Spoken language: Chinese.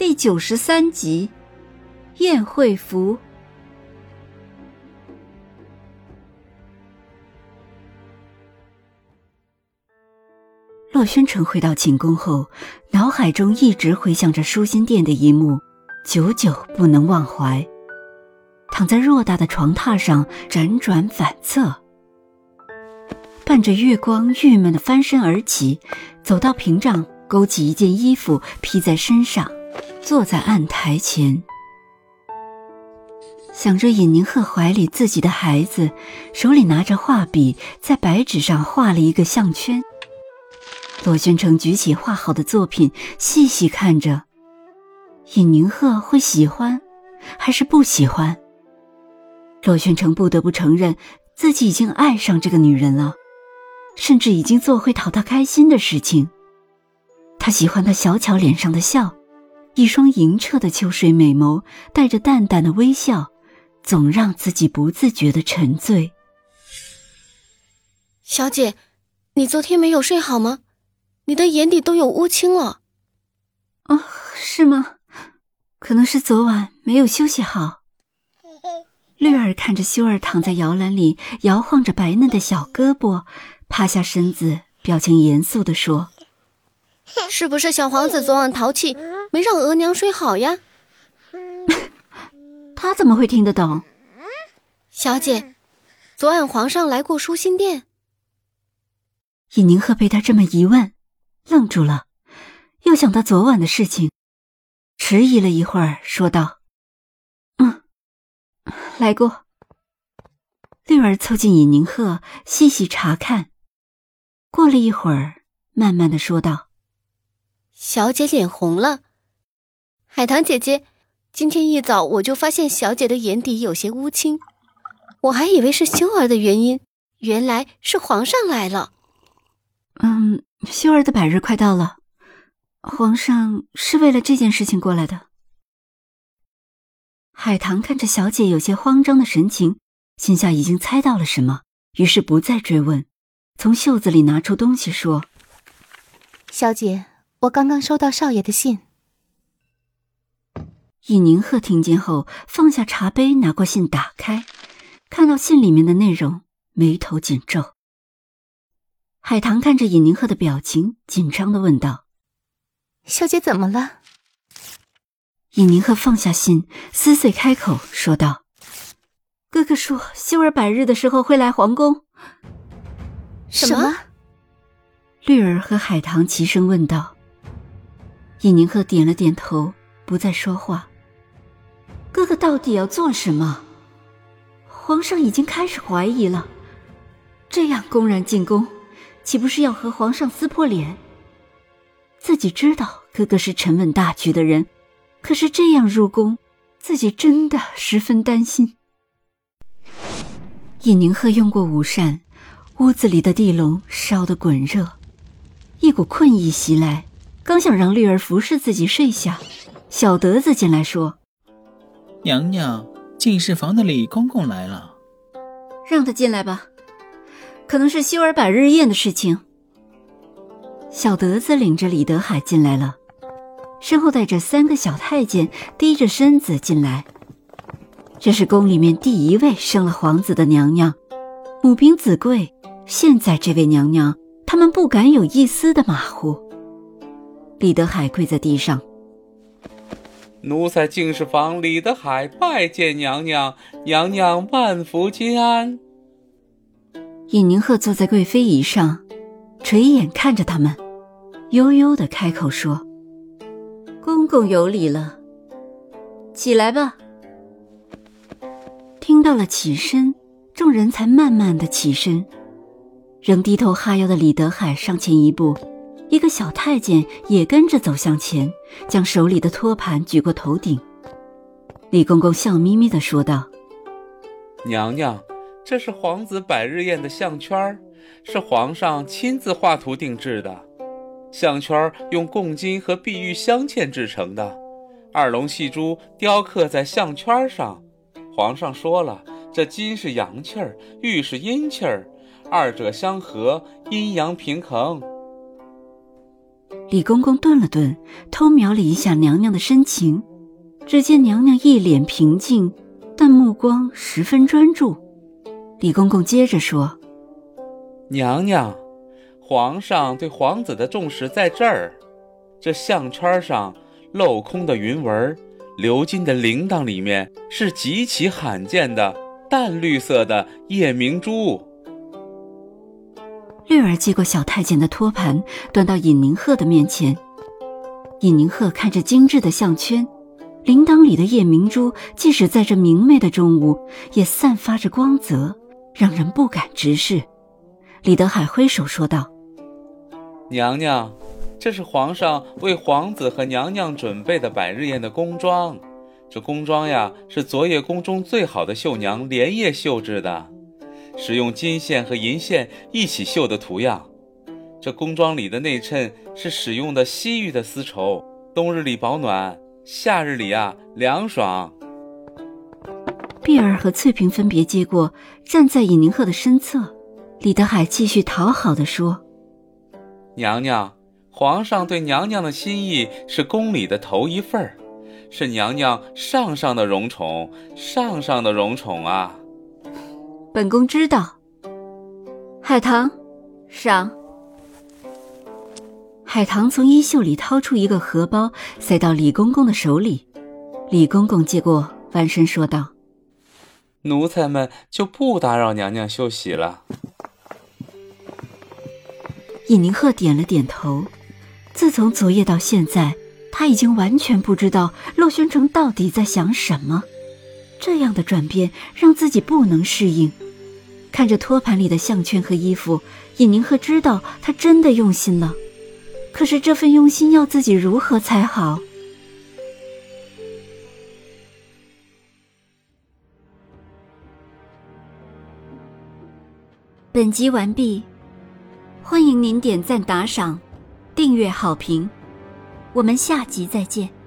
第九十三集，宴会服。洛宣城回到寝宫后，脑海中一直回想着舒心殿的一幕，久久不能忘怀。躺在偌大的床榻上，辗转反侧，伴着月光，郁闷的翻身而起，走到屏障，勾起一件衣服披在身上。坐在案台前，想着尹宁鹤怀里自己的孩子，手里拿着画笔，在白纸上画了一个项圈。罗宣城举起画好的作品，细细看着。尹宁鹤会喜欢，还是不喜欢？罗宣城不得不承认，自己已经爱上这个女人了，甚至已经做会讨她开心的事情。他喜欢她小巧脸上的笑。一双莹澈的秋水美眸，带着淡淡的微笑，总让自己不自觉的沉醉。小姐，你昨天没有睡好吗？你的眼底都有乌青了。哦，是吗？可能是昨晚没有休息好。绿儿看着修儿躺在摇篮里，摇晃着白嫩的小胳膊，趴下身子，表情严肃地说。是不是小皇子昨晚淘气，没让额娘睡好呀？他怎么会听得懂？小姐，昨晚皇上来过舒心殿。尹宁鹤被他这么一问，愣住了，又想到昨晚的事情，迟疑了一会儿，说道：“嗯，来过。”绿儿凑近尹宁鹤，细细查看，过了一会儿，慢慢的说道。小姐脸红了，海棠姐姐，今天一早我就发现小姐的眼底有些乌青，我还以为是修儿的原因，原来是皇上来了。嗯，修儿的百日快到了，皇上是为了这件事情过来的。海棠看着小姐有些慌张的神情，心下已经猜到了什么，于是不再追问，从袖子里拿出东西说：“小姐。”我刚刚收到少爷的信。尹宁鹤听见后，放下茶杯，拿过信，打开，看到信里面的内容，眉头紧皱。海棠看着尹宁鹤的表情，紧张的问道：“小姐怎么了？”尹宁鹤放下信，撕碎开口说道：“哥哥说，修儿百日的时候会来皇宫。”什么？绿儿和海棠齐声问道。尹宁鹤点了点头，不再说话。哥哥到底要做什么？皇上已经开始怀疑了，这样公然进宫，岂不是要和皇上撕破脸？自己知道哥哥是沉稳大局的人，可是这样入宫，自己真的十分担心。尹宁鹤用过午膳，屋子里的地笼烧得滚热，一股困意袭来。刚想让绿儿服侍自己睡下，小德子进来说：“娘娘，进士房的李公公来了，让他进来吧。可能是修儿百日宴的事情。”小德子领着李德海进来了，身后带着三个小太监，低着身子进来。这是宫里面第一位生了皇子的娘娘，母凭子贵。现在这位娘娘，他们不敢有一丝的马虎。李德海跪在地上，奴才进士房李德海拜见娘娘，娘娘万福金安。尹宁鹤坐在贵妃椅上，垂眼看着他们，悠悠的开口说：“公公有礼了，起来吧。”听到了起身，众人才慢慢的起身，仍低头哈腰的李德海上前一步。一个小太监也跟着走向前，将手里的托盘举过头顶。李公公笑眯眯地说道：“娘娘，这是皇子百日宴的项圈，是皇上亲自画图定制的。项圈用贡金和碧玉镶嵌制成的，二龙戏珠雕刻在项圈上。皇上说了，这金是阳气儿，玉是阴气儿，二者相合，阴阳平衡。”李公公顿了顿，偷瞄了一下娘娘的深情，只见娘娘一脸平静，但目光十分专注。李公公接着说：“娘娘，皇上对皇子的重视在这儿，这项圈上镂空的云纹，鎏金的铃铛里面是极其罕见的淡绿色的夜明珠。”绿儿接过小太监的托盘，端到尹宁鹤的面前。尹宁鹤看着精致的项圈，铃铛里的夜明珠，即使在这明媚的中午，也散发着光泽，让人不敢直视。李德海挥手说道：“娘娘，这是皇上为皇子和娘娘准备的百日宴的宫装。这宫装呀，是昨夜宫中最好的绣娘连夜绣制的。”使用金线和银线一起绣的图样，这工装里的内衬是使用的西域的丝绸，冬日里保暖，夏日里啊凉爽。碧儿和翠萍分别接过，站在尹宁鹤的身侧。李德海继续讨好的说：“娘娘，皇上对娘娘的心意是宫里的头一份儿，是娘娘上上的荣宠，上上的荣宠啊。”本宫知道。海棠，赏。海棠从衣袖里掏出一个荷包，塞到李公公的手里。李公公接过，弯身说道：“奴才们就不打扰娘娘休息了。”尹宁鹤点了点头。自从昨夜到现在，他已经完全不知道洛宣城到底在想什么。这样的转变让自己不能适应。看着托盘里的项圈和衣服，尹宁鹤知道他真的用心了。可是这份用心要自己如何才好？本集完毕，欢迎您点赞、打赏、订阅、好评，我们下集再见。